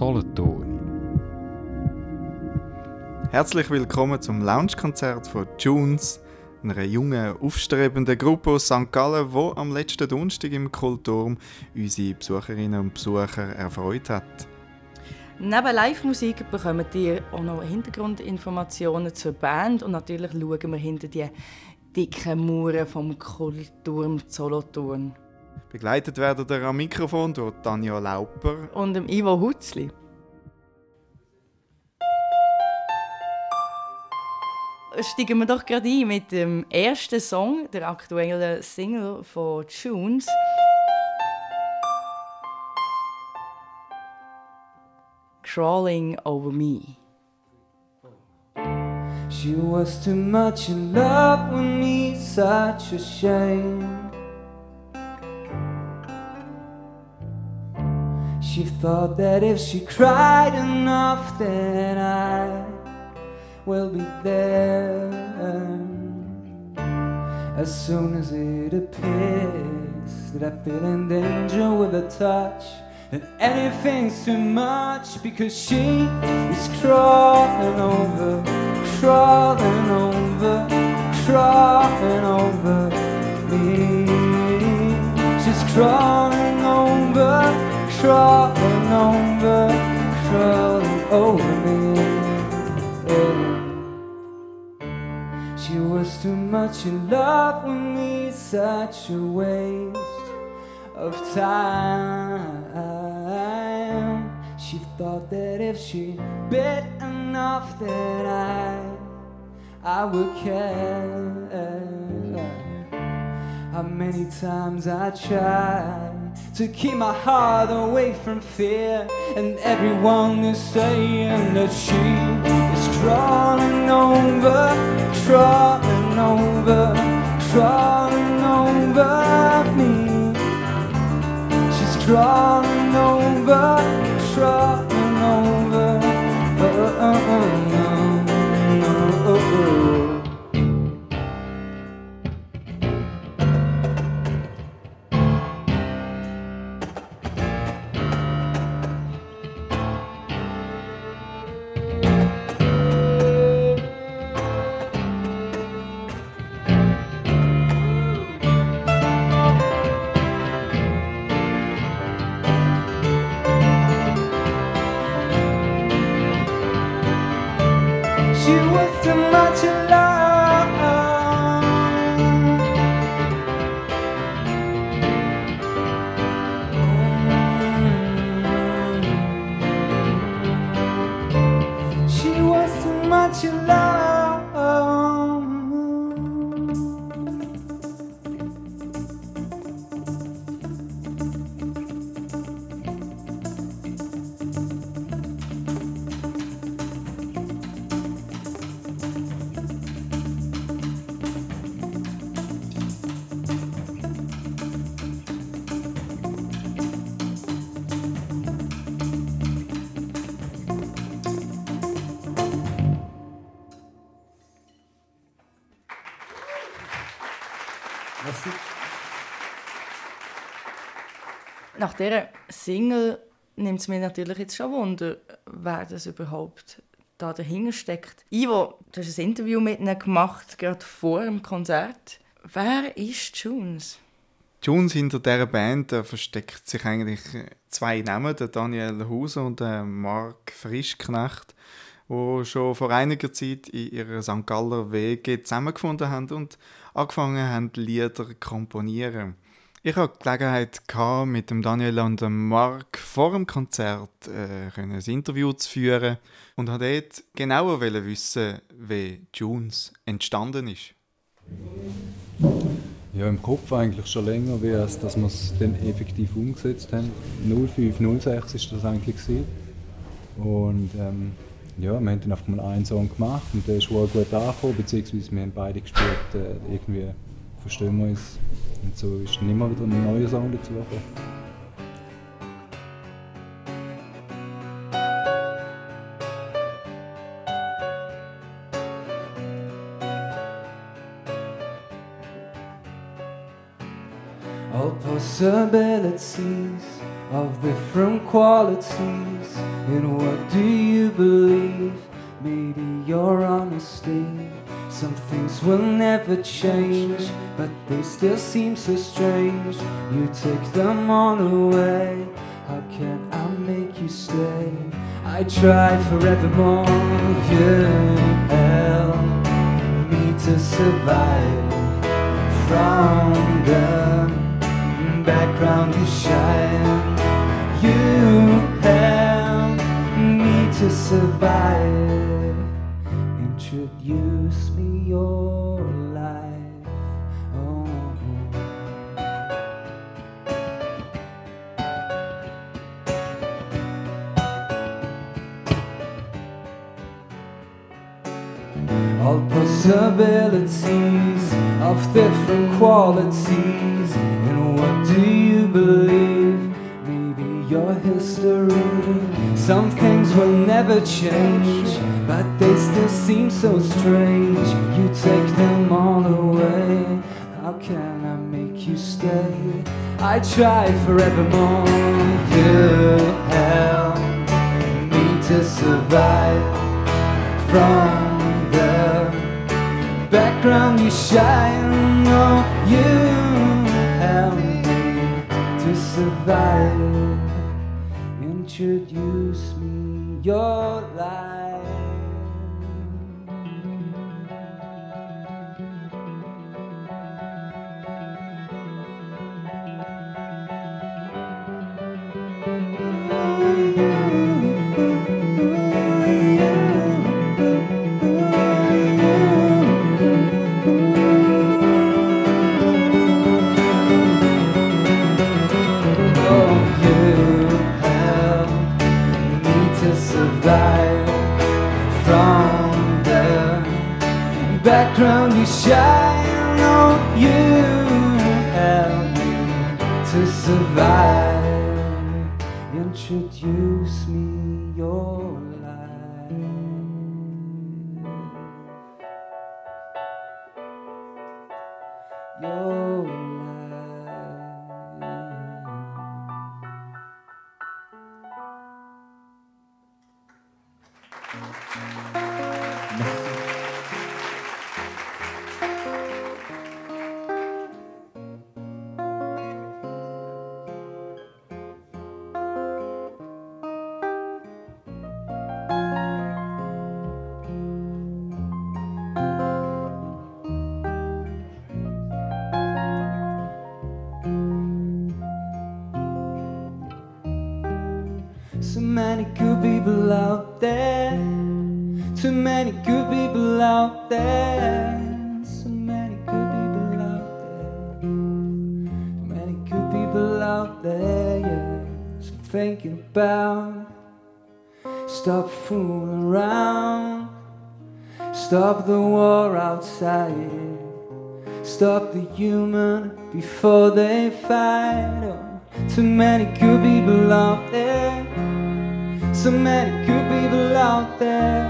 Solothurn. Herzlich willkommen zum Lounge-Konzert von Junes, einer jungen, aufstrebenden Gruppe aus St. Gallen, die am letzten Donnerstag im Kulturm unsere Besucherinnen und Besucher erfreut hat. Neben Live-Musik bekommt ihr auch noch Hintergrundinformationen zur Band und natürlich schauen wir hinter die dicken Mauern vom Kulturm Solothurn. Begleitet werden wir am Mikrofon durch Tanja Lauper und dem Ivo Hutzli. Steigen wir doch gerade ein mit dem ersten Song, der aktuellen Single von Tunes. Crawling Over Me. She was too much in love with me, such a shame. She thought that if she cried enough, then I will be there. As soon as it appears that I feel in danger with a touch and anything's too much because she is crawling over, crawling over, crawling over me. She's crawling over, crawling over, crawling over me. She was too much in love with me, such a waste of time. She thought that if she bit enough, that I, I would care. How many times I tried to keep my heart away from fear, and everyone is saying that she is crawling over, crawling over, crawling over me. She's crawling over, crawling over. Oh, oh, oh, Nach dieser Single nimmt es mir natürlich jetzt schon Wunder, wer das überhaupt da dahinter steckt. Ivo, du hast ein Interview mit ihnen gemacht, gerade vor dem Konzert. Wer ist Junes? Junes hinter dieser Band da versteckt sich eigentlich zwei Namen, der Daniel Hauser und der Marc Frischknecht, die schon vor einiger Zeit in ihrer St. Galler Wege zusammengefunden haben und angefangen haben, Lieder zu komponieren. Ich hatte die Gelegenheit, mit Daniel und dem Marc vor dem Konzert äh, ein Interview zu führen und wollte dort genauer wissen, wie Junes entstanden ist. Ja, im Kopf eigentlich schon länger, es, dass wir es dann effektiv umgesetzt haben. 0506 war das eigentlich. Gewesen. Und ähm, ja, wir haben dann einfach mal einen Song gemacht und der ist wohl gut angekommen, beziehungsweise wir haben beide gespürt, äh, irgendwie verstehen wir uns. Und so ist dann immer wieder ein neuer Song dazu gekommen. All possibilities of different qualities. In what do you believe? Maybe your honesty. Some things will never change, but they still seem so strange. You take them all away. How can I make you stay? I try forevermore. You help me to survive from the background you shine. You help me to survive. Introduce me your life. Oh. All possibilities of different qualities. And what do you believe? Maybe your history. Some things will never change, they still seems so strange. You take them all away. How can I make you stay? I try forevermore. You help me to survive from the background you shine. Oh, you help me to survive. Introduce me your life. Shine. Oh, you help me to survive. Introduce me your before they fight. Oh, too many good people out there. So many good people out there.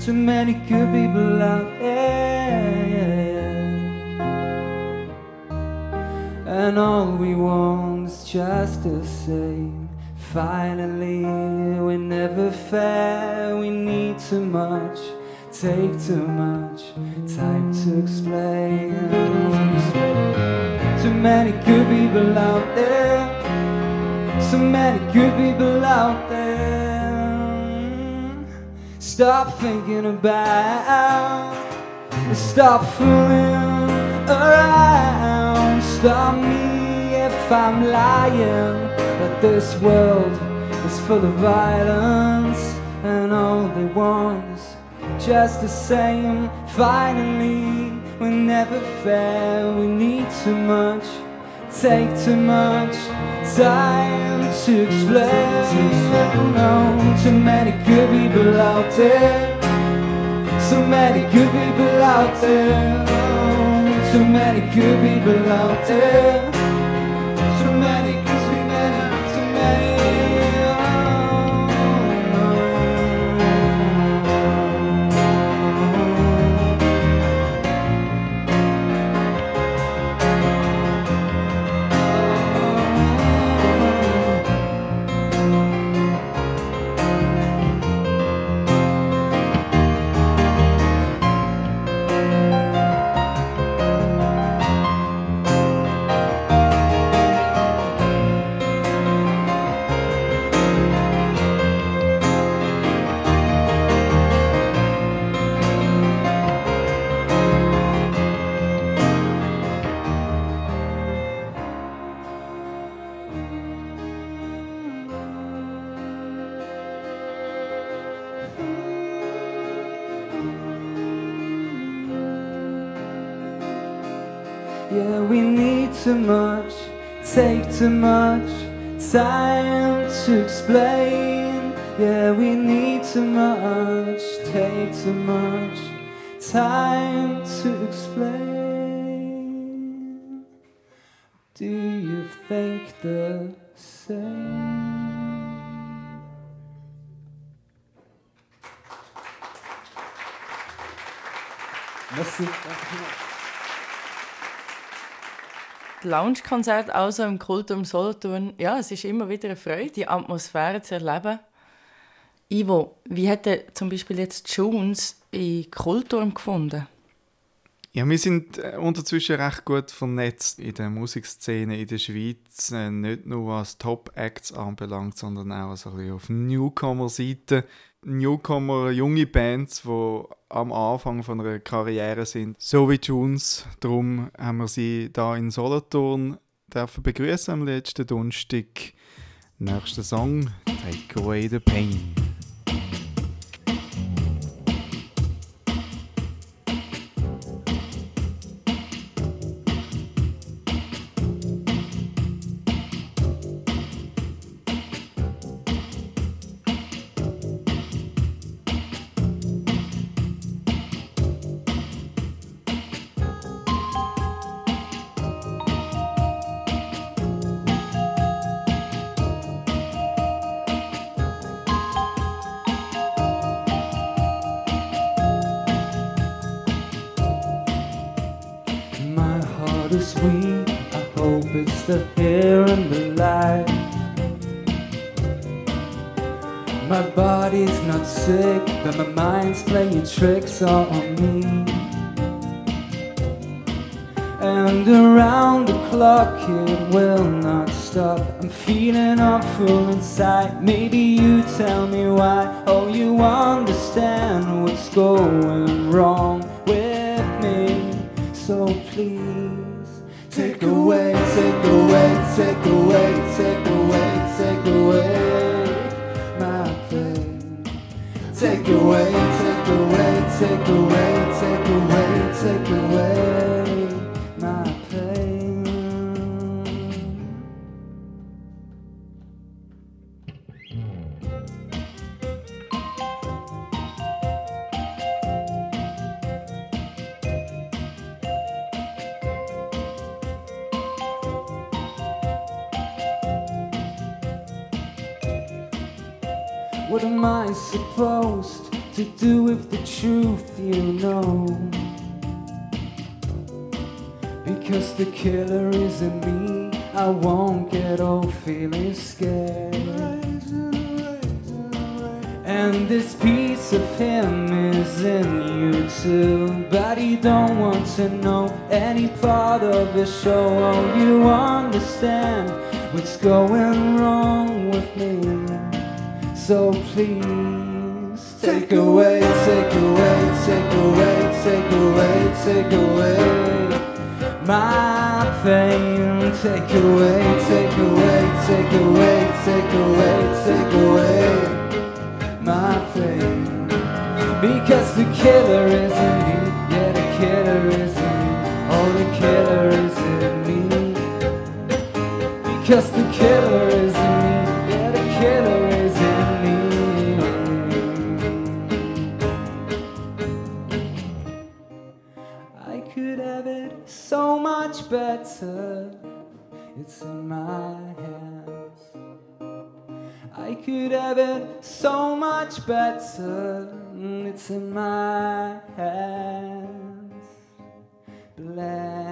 Too many good people out there. And all we want is just the same. Finally, we never fair. We need too much, take too much time to explain. Too many good people out there. So many good people out there. Stop thinking about. Stop fooling around. Stop me if I'm lying. But this world is full of violence, and all they want just the same. Finally, we're never fair. We need too much, take too much time to explain. No, too many good people out there. So many good people out there. Too many good people out there. Much, take too much time to explain. Yeah, we need too much, take too much time to explain. Do you think the same? Merci. Lounge-Konzert also im Kultum Solothurn. Ja, es ist immer wieder eine Freude, die Atmosphäre zu erleben. Ivo, wie hat zum Beispiel jetzt Jones in Kulturm gefunden? Ja, wir sind äh, unterzwischen recht gut vernetzt in der Musikszene in der Schweiz. Äh, nicht nur was Top-Acts anbelangt, sondern auch so ein bisschen auf Newcomer-Seite. Newcomer, junge Bands, die am Anfang von einer Karriere sind, so wie Junes. Darum haben wir sie da in Solothurn dürfen begrüßen am letzten Donnerstag. Nächster Song, Take Away the Pain. Awful inside. Maybe you tell me why. Oh, you understand what's going wrong with me. So please take away, take away, take away, take away, take away my pain. Take away, take away, take away, the truth you know. Because the killer is in me, I won't get old feeling scared. And this piece of him is in you too. But he don't want to know any part of the show. Oh, you understand what's going wrong with me. So please. Take away, take away, take away, take away, take away my pain. Take away, take away, take away, take away, take away my pain. Because the killer is in me, yeah, the killer is in me, oh, the killer is in me. Because the killer better, it's in my hands. I could have it so much better, it's in my hands. Blank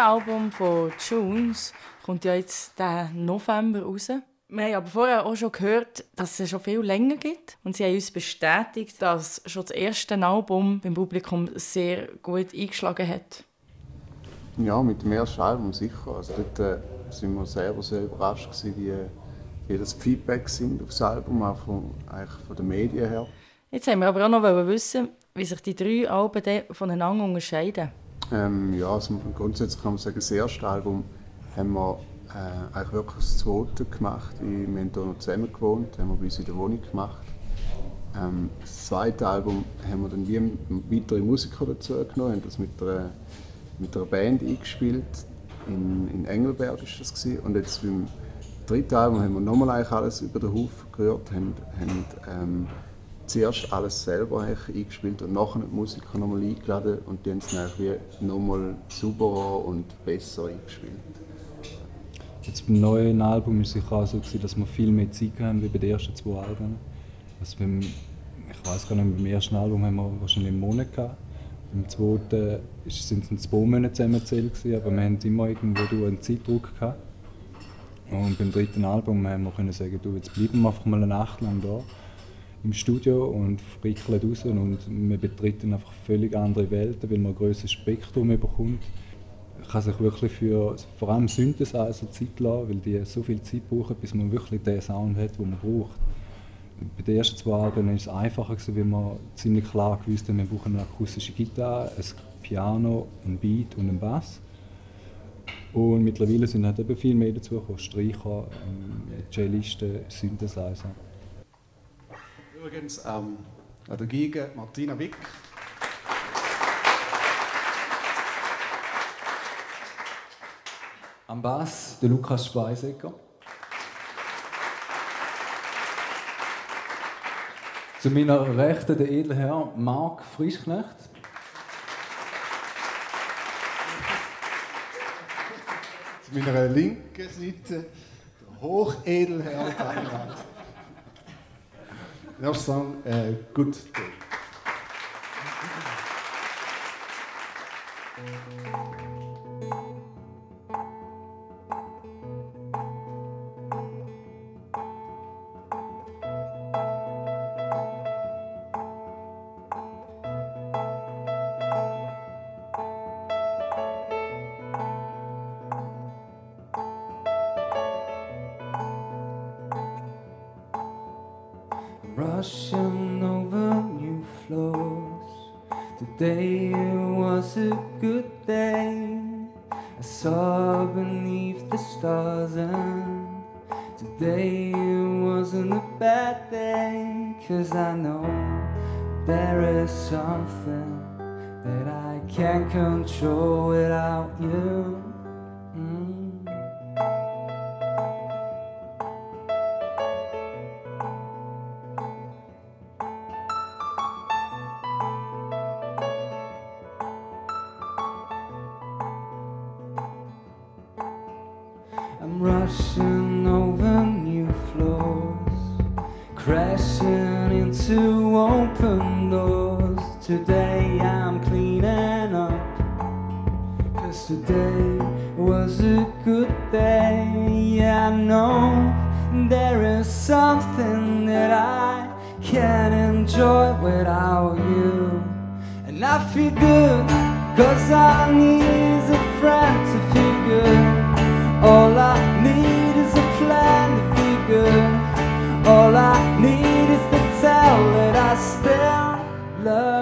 Das dritte Album von Tunes kommt ja jetzt diesen November raus. Wir haben aber vorher auch schon gehört, dass es schon viel länger gibt. Und sie haben uns bestätigt, dass schon das erste Album beim Publikum sehr gut eingeschlagen hat. Ja, mit dem ersten Album sicher. Also dort äh, sind wir selber sehr überrascht gewesen, wie, wie das Feedback sind auf das Album, auch von, eigentlich von den Medien her. Jetzt haben wir aber auch noch wissen, wie sich die drei Alben voneinander unterscheiden. Ähm, ja, also grundsätzlich kann man sagen, das erste Album haben wir äh, eigentlich wirklich das zweite gemacht. Wir haben hier noch zusammen gewohnt, haben wir bei uns in der Wohnung gemacht. Ähm, das zweite Album haben wir dann wie weitere Musiker dazu genommen, haben das mit einer, mit einer Band eingespielt. In, in Engelberg war das. Gewesen. Und jetzt beim dritten Album haben wir nochmal alles über den Haufen gehört, haben, haben ähm, zuerst alles selber eingespielt und nachher die Musiker nochmal eingeladen und die haben es dann nochmal sauberer und besser eingespielt. Jetzt beim neuen Album war es sicher auch so, dass wir viel mehr Zeit haben wie bei den ersten zwei Alben. Also beim, ich weiß gar nicht, beim ersten Album haben wir wahrscheinlich einen Monat gehabt. Beim zweiten sind es zwei Monate zusammengezählt, aber wir haben immer irgendwo einen Zeitdruck gehabt. Und beim dritten Album haben wir können sagen, du, jetzt bleiben wir einfach mal eine Nacht lang da im Studio und frickeln raus und man betreten einfach völlig andere Welten, weil man ein größeres Spektrum bekommt. Man kann sich wirklich für vor allem Synthesizer Zeit lassen, weil die so viel Zeit brauchen, bis man wirklich den Sound hat, den man braucht. Bei den ersten zwei Alben war es einfacher, weil man ziemlich klar gewusst hat, wir brauchen eine akustische Gitarre, ein Piano, ein Beat und einen Bass. Und mittlerweile sind halt eben viel mehr dazu gekommen, Streicher, ähm, Cellisten, Synthesizer. Übrigens ähm, an der Geige Martina Wick. Am Bass der Lukas Speisecker. Zu meiner Rechten der edle Herr Marc Frischknecht. Zu meiner linken Seite der Hochedelherr Thailand. First song, uh, Good Day.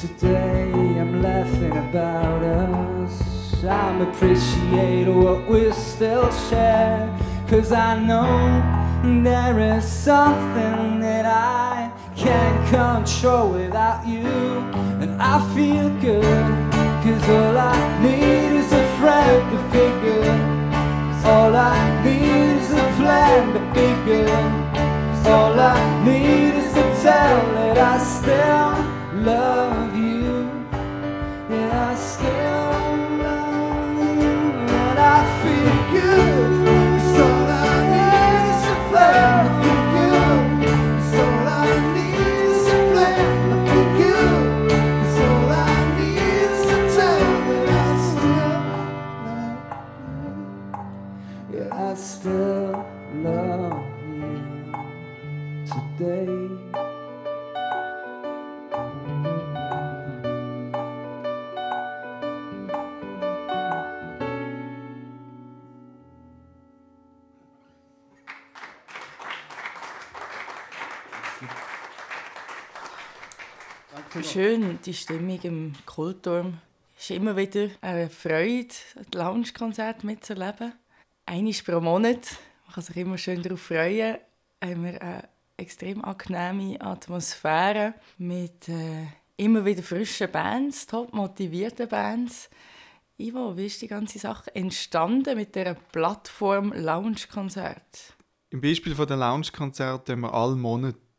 Today I'm laughing about us. I'm appreciating what we still share. Cause I know there is something that I can't control without you. And I feel good Cause all I need is a friend to figure. All I need is a plan to figure. All I need is to tell that I still feel Die Stimmung im Kulturm. Es ist immer wieder eine Freude, ein Lounge-Konzert mitzuerleben. Einmal pro Monat. Man kann sich immer schön darauf freuen. Haben wir eine extrem angenehme Atmosphäre mit äh, immer wieder frischen Bands, top motivierten Bands. Ivo, wie ist die ganze Sache entstanden mit der Plattform Lounge-Konzert? Im Beispiel von der Lounge-Konzert wir alle Monat äh,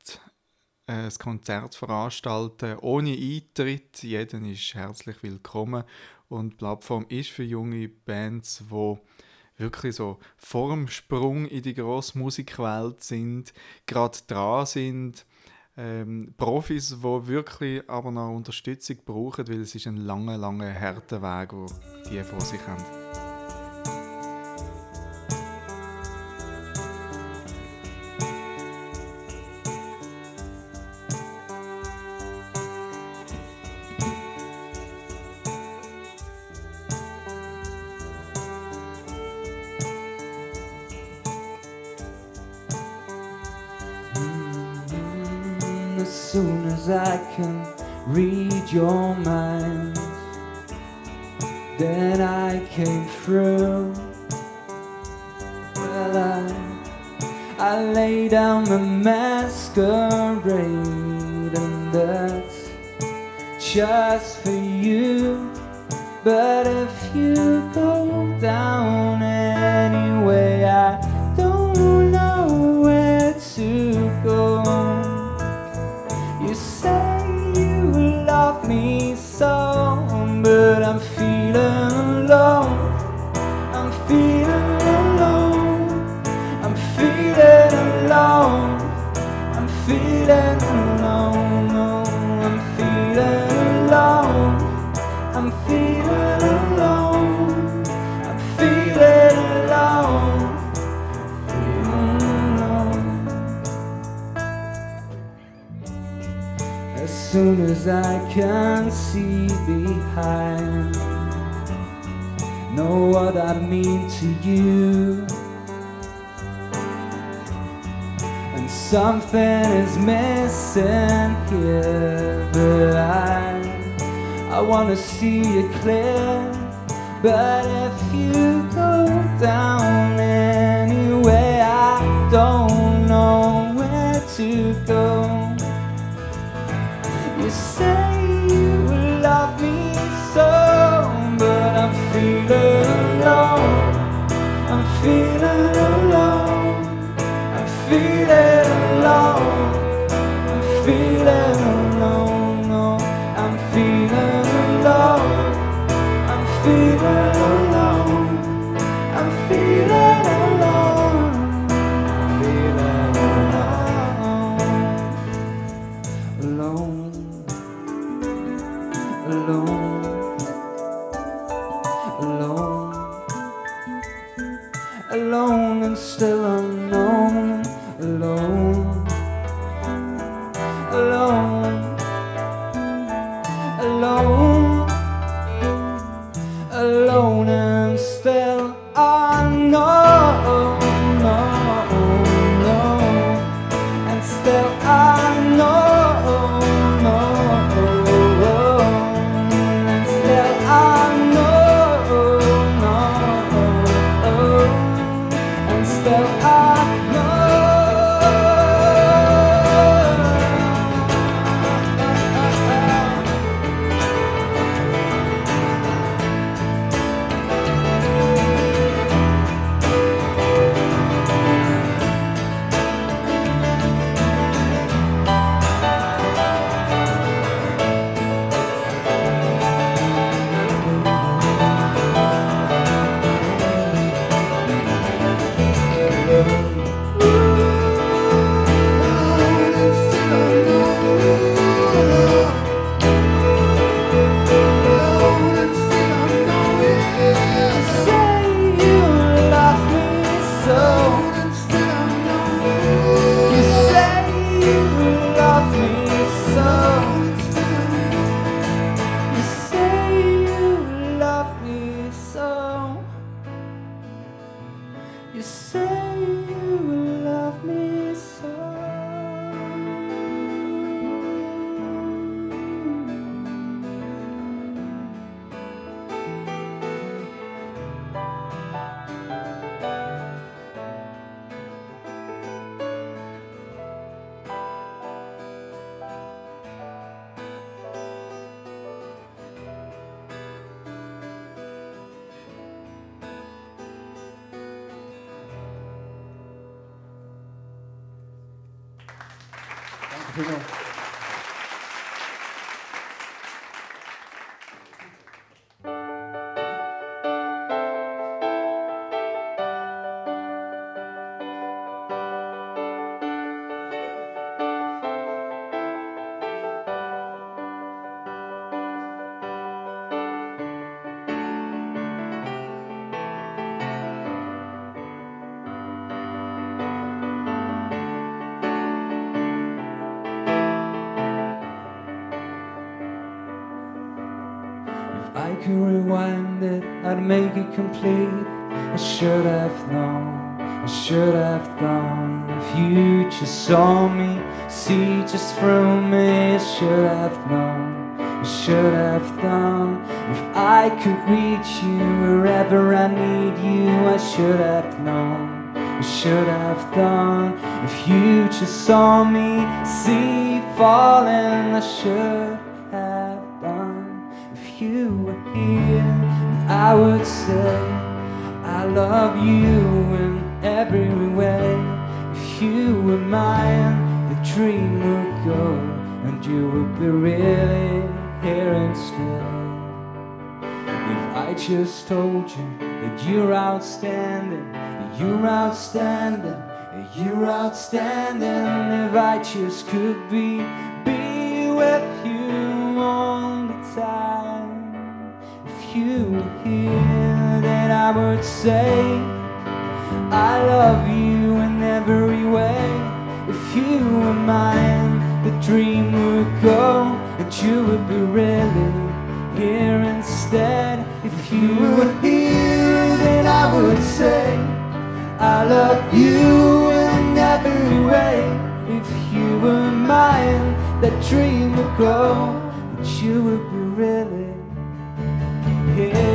ein Konzert veranstalten, ohne Eintritt. Jeder ist herzlich willkommen. Und die Plattform ist für junge Bands, die wirklich so vor dem Sprung in die grosse Musikwelt sind, gerade dran sind. Ähm, Profis, die wirklich aber noch Unterstützung brauchen, weil es ist ein langer, langer, harter Weg, den die vor sich haben. I can see behind, know what I mean to you. And something is missing here, but I, I wanna see you clear. But if you go down anyway, I don't know where to go. Could rewind it, I'd make it complete. I should have known, I should have done. If you just saw me, see just through me, I should have known, I should have done. If I could reach you wherever I need you, I should have known, I should have done. If you just saw me, see falling, I should I would say I love you in every way. If you were mine, the dream would go, and you would be really here instead. If I just told you that you're outstanding, that you're outstanding, that you're outstanding. If I just could be, I would say, I love you in every way. If you were mine, the dream would go, and you would be really here instead. If you were here, then I would say, I love you in every way. If you were mine, that dream would go, and you would be really here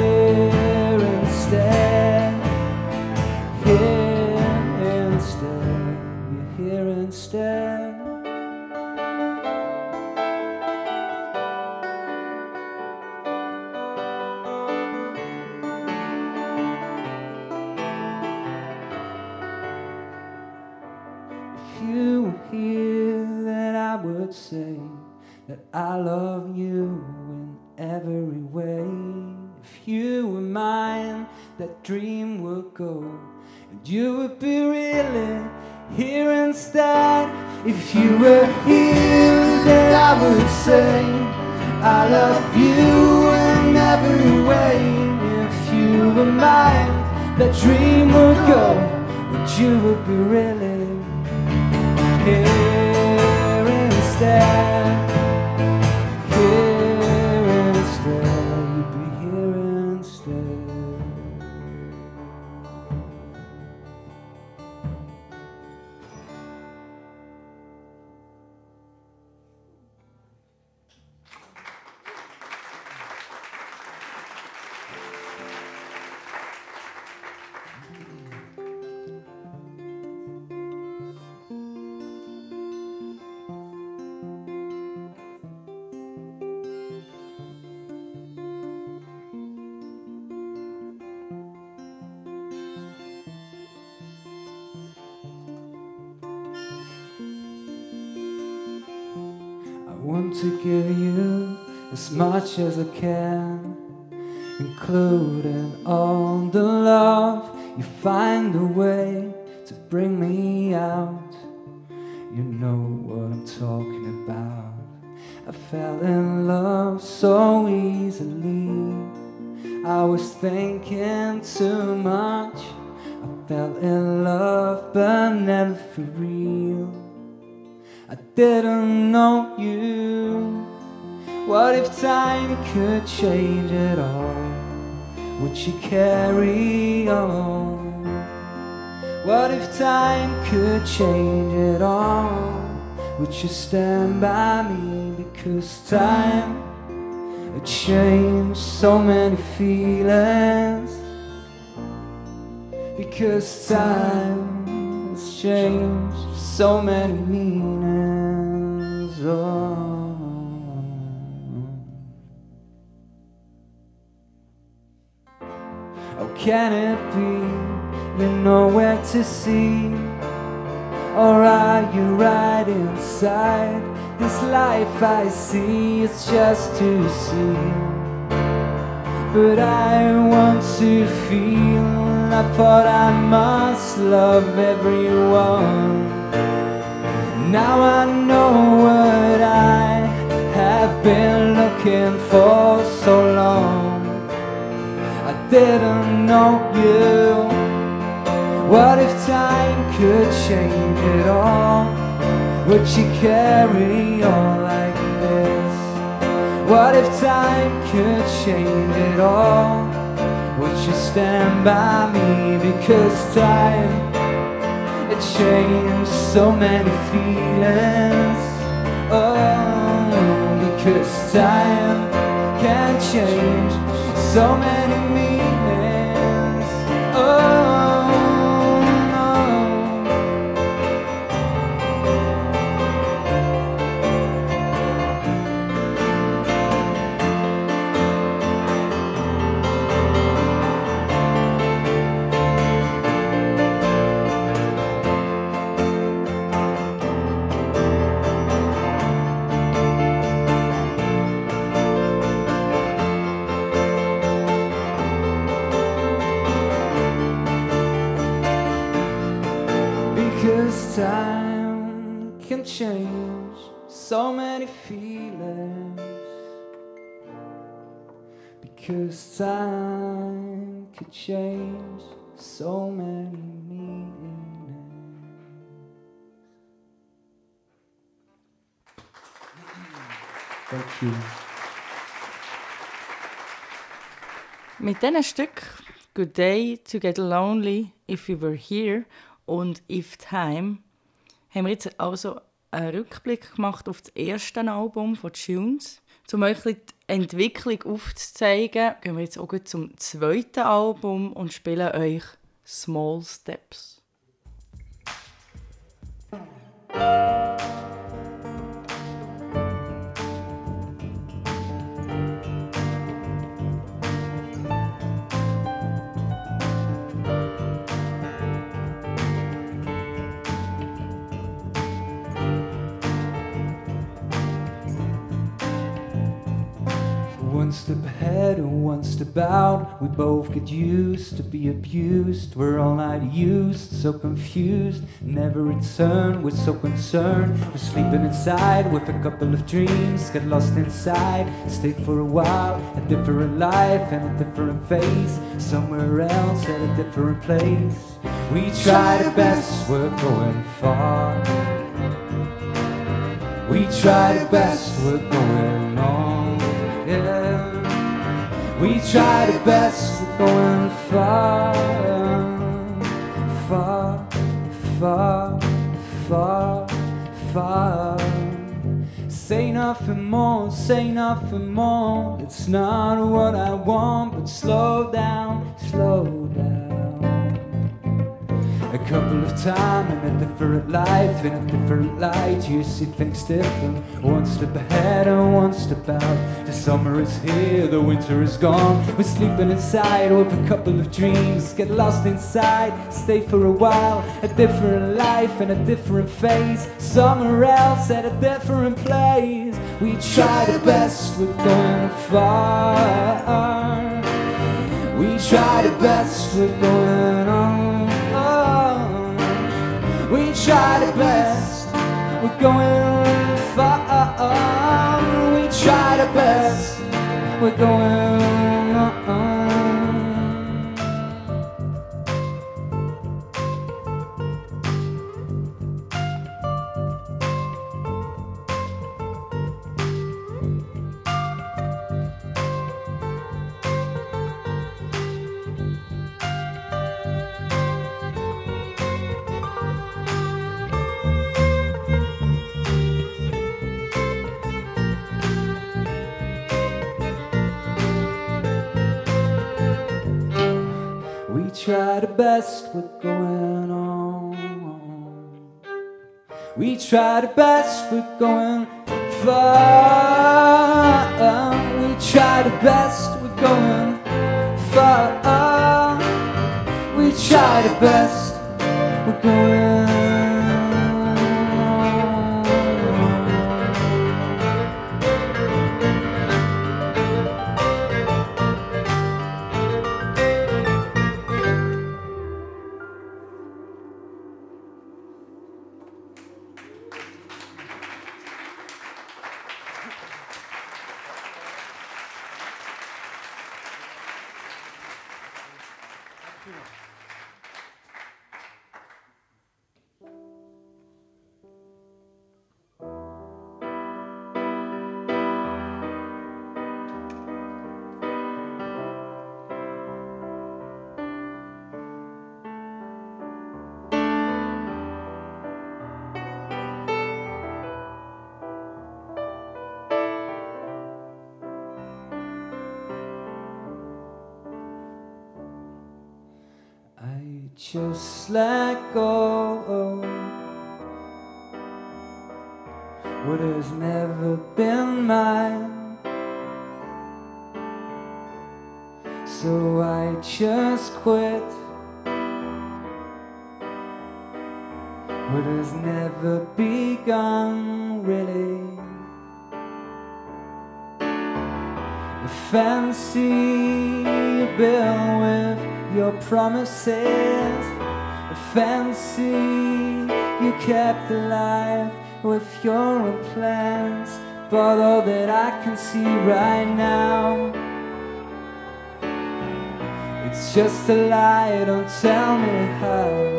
as I can, including all the love. You find a way to bring me out. You know what I'm talking about. I fell in love so easily. I was thinking too much. I fell in love, but never for real. I didn't know you. What if time could change it all? Would you carry on? What if time could change it all? Would you stand by me? Because time it changed so many feelings. Because time has changed so many meanings. Oh. Can it be you're nowhere to see? Or are you right inside this life I see? It's just to see. But I want to feel. I thought I must love everyone. Now I know what I have been looking for so long. Didn't know you. What if time could change it all? Would you carry on like this? What if time could change it all? Would you stand by me? Because time it changed so many feelings. Oh, because time can change so many Thank. Mit diesen Stück Good Day to Get Lonely, If You Were Here und If Time haben wir jetzt also einen Rückblick gemacht auf das erste Album von Tunes. Um euch die Entwicklung aufzuzeigen, gehen wir jetzt auch zum zweiten Album und spielen euch Small Steps. Step ahead and one step out. We both get used to be abused. We're all night used, so confused. Never return, we're so concerned. We're sleeping inside with a couple of dreams. Get lost inside, stay for a while. A different life and a different face. Somewhere else at a different place. We try the best, we're going far. We try the best, we're going on. We try the best, we're going far, far, far, far, far. Say nothing more, say nothing more. It's not what I want, but slow down, slow down. Couple of times in a different life, in a different light, you see things different. One step ahead and one step out. The summer is here, the winter is gone. We're sleeping inside with a couple of dreams. Get lost inside, stay for a while. A different life and a different phase. Somewhere else at a different place. We try the best, we're going far. We try the best, we're going on. We try the best, we're going far. We try the best, we're going best, we're going on. We try the best, we're going far. We try the best, we're going far. We try the best, we're going. But all that I can see right now, it's just a lie. Don't tell me how.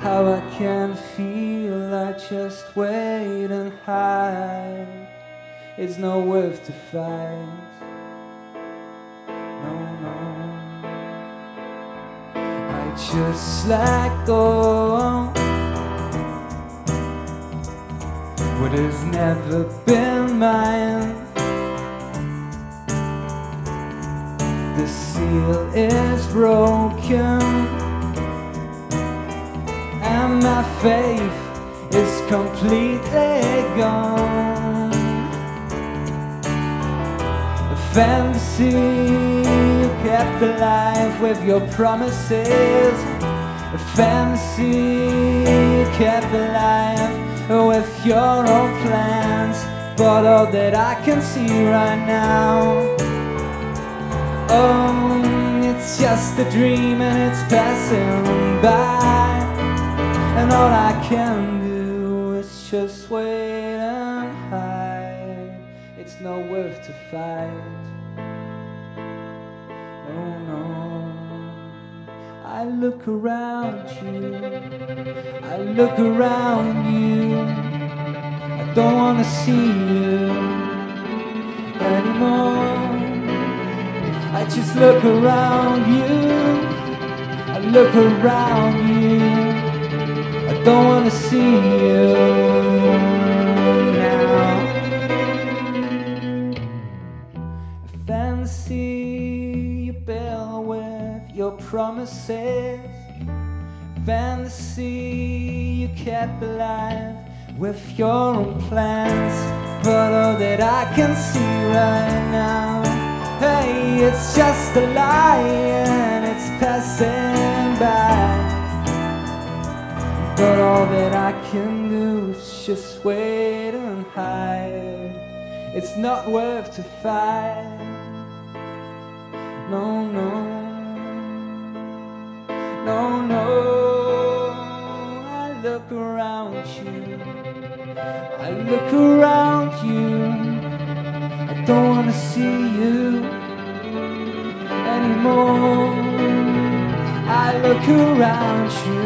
How I can feel, I just wait and hide. It's no worth to fight. No, no. I just let go. What has never been mine. The seal is broken, and my faith is completely gone. A fantasy you kept alive with your promises. A fantasy you kept alive with your own plans. But all that I can see right now, oh, it's just a dream and it's passing by. And all I can do is just wait and hide. It's no worth to fight. I look around you. I look around you. I don't wanna see you anymore. I just look around you. I look around you. I don't wanna see you your promises. Fantasy you kept alive with your own plans. But all that I can see right now, hey, it's just a lie and it's passing by. But all that I can do is just wait and hide. It's not worth to fight. No, no, no, no. I look around you. I look around you. I don't wanna see you anymore. I look around you.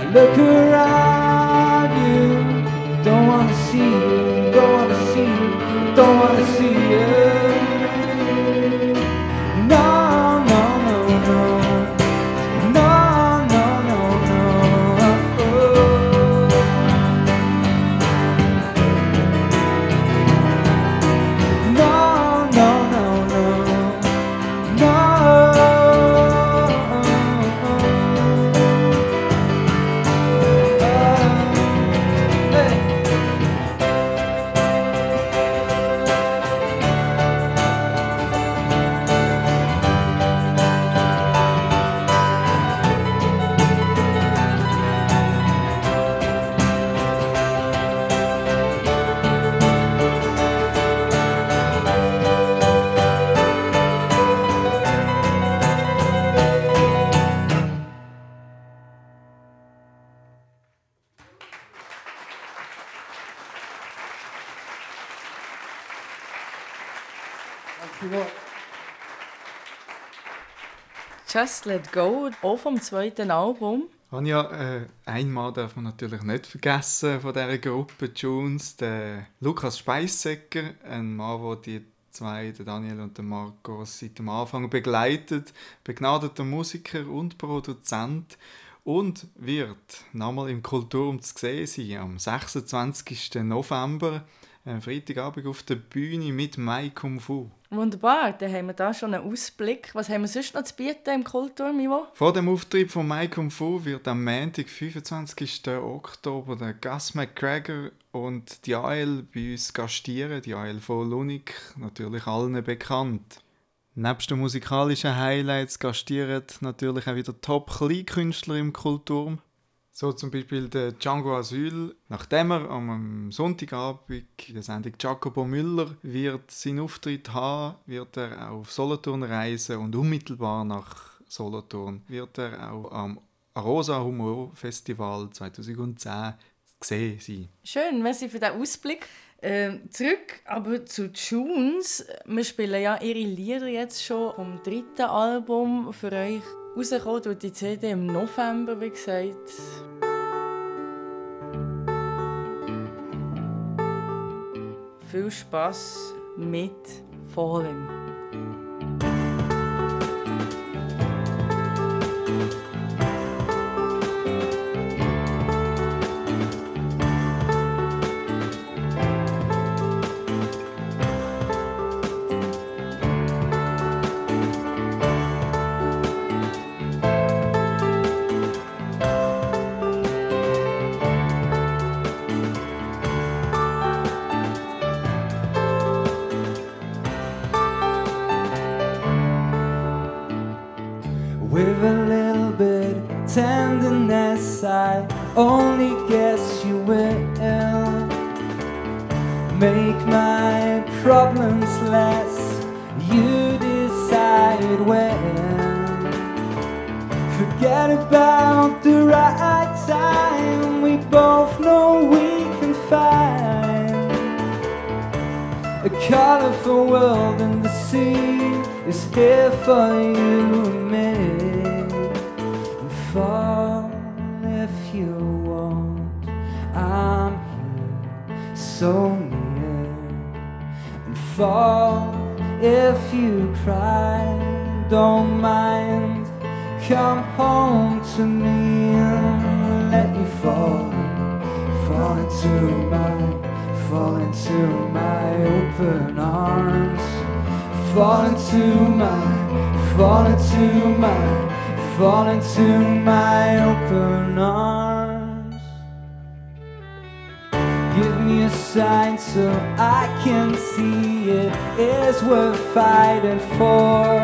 I look around you. Don't wanna see you. Don't wanna see you. Don't wanna see you. Just Let Go, auch vom zweiten Album. Anja, äh, einmal darf man natürlich nicht vergessen von dieser Gruppe Tunes, der Lukas Speissecker, ein Mann, der die zwei, der Daniel und der Marcos, seit dem Anfang begleitet, begnadeter Musiker und Produzent und wird nochmal im Kulturraum zu sehen sein am 26. November, äh, Freitagabend auf der Bühne mit Mai Kung Fu. Wunderbar, dann haben wir da schon einen Ausblick. Was haben wir sonst noch zu bieten im Kulturraum, Ivo? Vor dem Auftritt von Mai Kung Fu wird am Montag, 25. Oktober, der Gus McGregor und die AL bei uns gastieren. Die AL von Lunik, natürlich allen bekannt. Neben den musikalischen Highlights gastieren natürlich auch wieder Top-Kleinkünstler im Kulturraum. So zum Beispiel der Django Asyl. Nachdem er am Sonntagabend in der Sendung Jacobo Müller wird seinen Auftritt haben, wird er auf Solothurn reisen und unmittelbar nach Solothurn wird er auch am Arosa Humor Festival 2010 gesehen sein. Schön, merci für den Ausblick. Ähm, zurück aber zu Tunes. Wir spielen ja ihre Lieder jetzt schon vom dritten Album für euch. Rausgekommen durch die CD im November, wie gesagt. Viel Spaß mit Falling. Worth fighting for.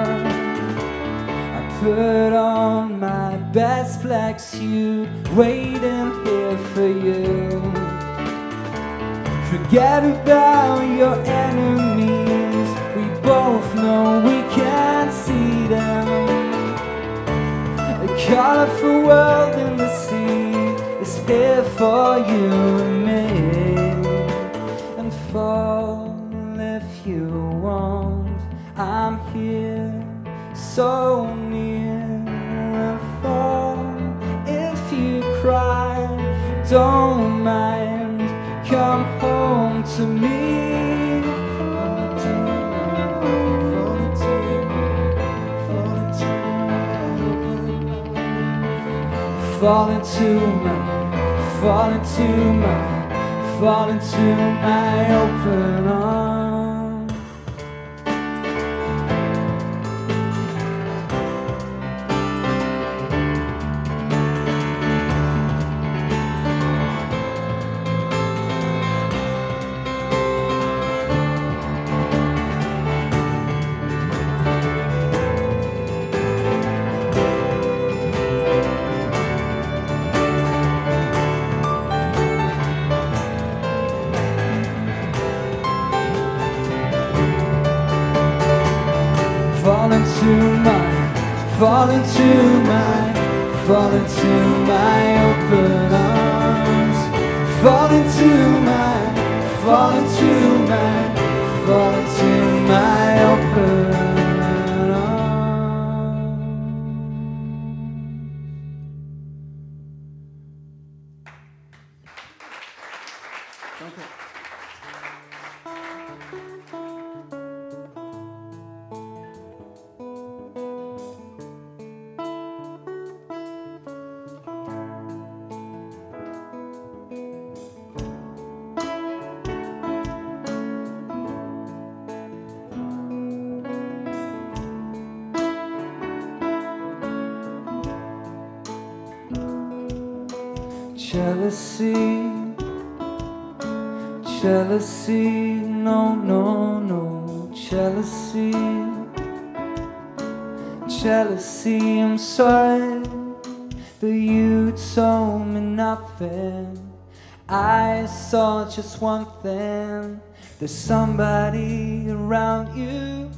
I put on my best black suit, waiting here for you. Forget about your enemies. We both know we can't see them. A colorful world in the sea is here for you Fall into my, fall into my, fall into my open arms. Jealousy, jealousy, no, no, no, jealousy, jealousy. I'm sorry that you told me nothing. I saw just one thing. There's somebody around you.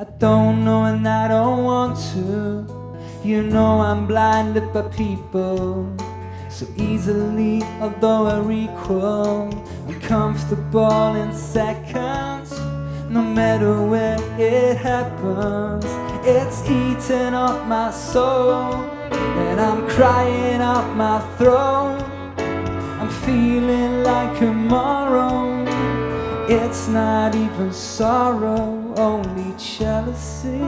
I don't know and I don't want to. You know I'm blinded by people so easily, although I recall. I'm comfortable in seconds, no matter where it happens. It's eating up my soul, and I'm crying out my throat. I'm feeling like a tomorrow. It's not even sorrow, only jealousy.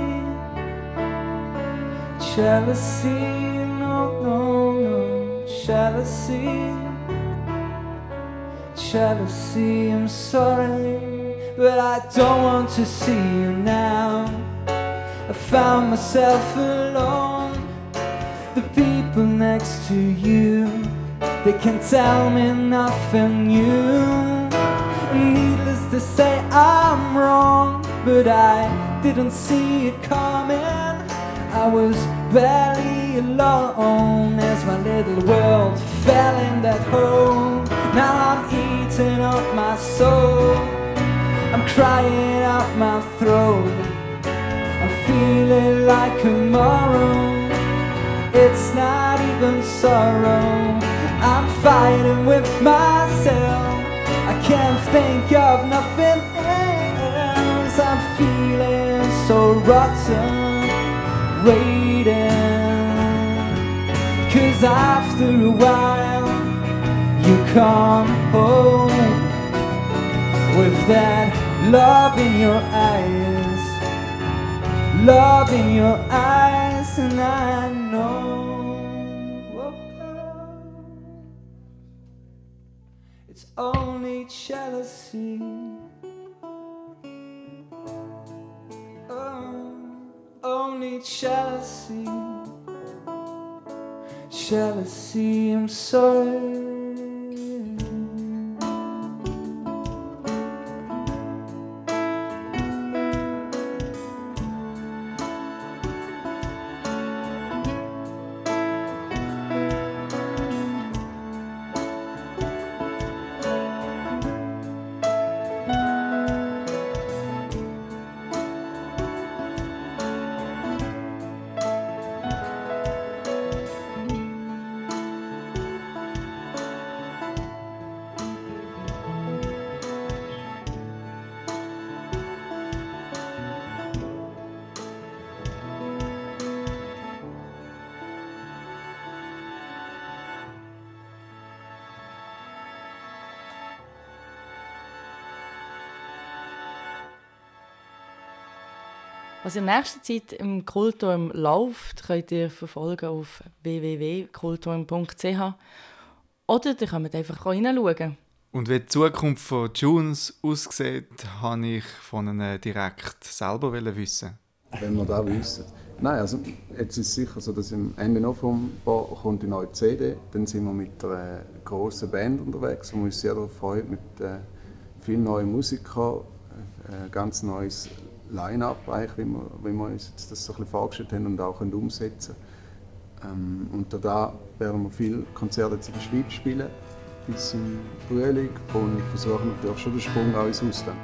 Jealousy, jealousy. Jealousy, I'm sorry, but I don't want to see you now. I found myself alone. The people next to you, they can tell me nothing new. Needless to say, I'm wrong, but I didn't see it coming. I was barely alone as my little world fell in that hole. Now I'm eating up my soul. I'm crying out my throat. I'm feeling like tomorrow. It's not even sorrow. I'm fighting with myself. I can't think of nothing else. I'm feeling so rotten waiting. Cause after a while, you come home with that love in your eyes. Love in your eyes, and I know. It's only jealousy. Oh only jealousy. Jealousy, I'm sorry. Was in nächster Zeit im Kulturm läuft, könnt ihr verfolgen auf www.kulturm.ch oder ihr könnt einfach reinschauen. Und wie die Zukunft von Junes aussieht, habe ich von ihnen direkt selber wissen. Wenn wir das wissen. Nein, also jetzt ist es sicher so, dass am Ende November kommt die neue CD. Dann sind wir mit einer grossen Band unterwegs, wo wir uns sehr darauf freuen, mit äh, vielen neuen Musikern, äh, ganz neues Line-up, wie wir, uns das so ein bisschen vorgestellt haben und auch umsetzen können. Ähm, und da werden wir viele Konzerte in der Schweiz spielen, bis im Frühling und versuchen natürlich schon den Sprung auch ins Ausland.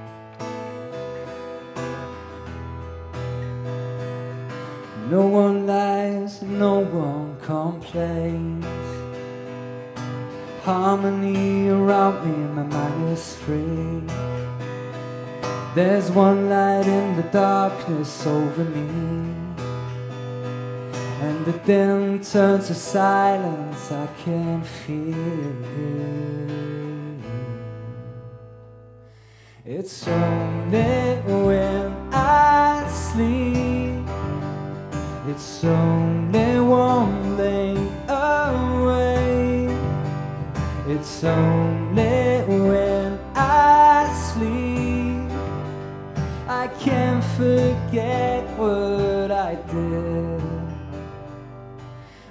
No one lies, no one complains. Harmony around me, my mind is free. There's one light in the darkness over me. And the then turns to silence I can feel. It's only when I sleep. It's only one thing away. It's only when forget what I did.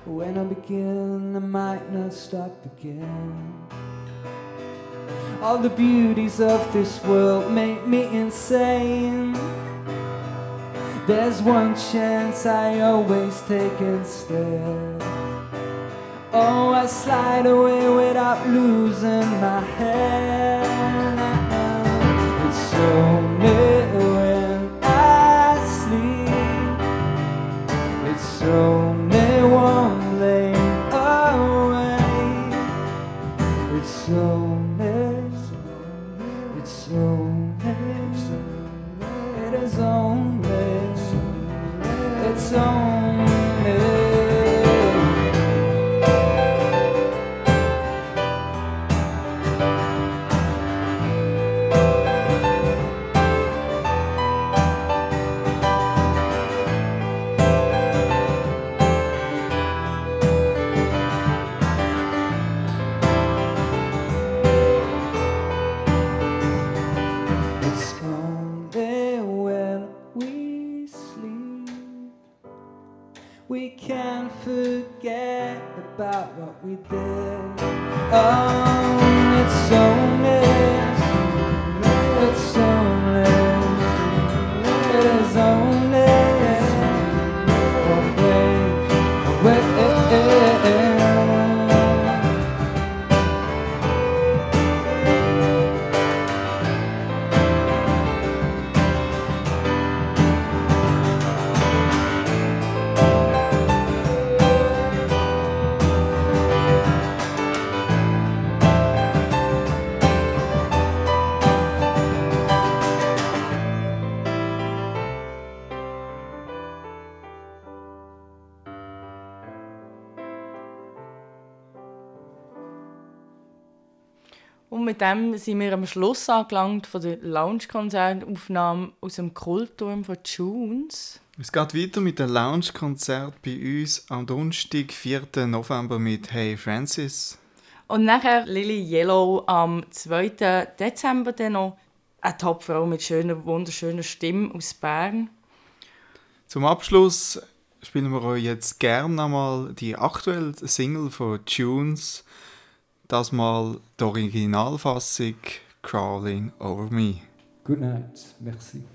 When I begin, I might not stop again. All the beauties of this world make me insane. There's one chance I always take instead. Oh, I slide away without losing my head. It's only when Only one lane away. It's only, it's only, it is only, it's only. Dem sind wir am Schluss angelangt von der Lounge-Konzertaufnahme aus dem Kulturm von Tunes. Es geht weiter mit dem Lounge-Konzert bei uns am Donnerstag, 4. November mit Hey Francis. Und nachher Lily Yellow am 2. Dezember dann noch. Eine Topfrau mit schöner, wunderschöner Stimme aus Bern. Zum Abschluss spielen wir euch jetzt gerne einmal die aktuelle Single von Tunes. Das mal die Originalfassung Crawling Over Me. Good night, merci.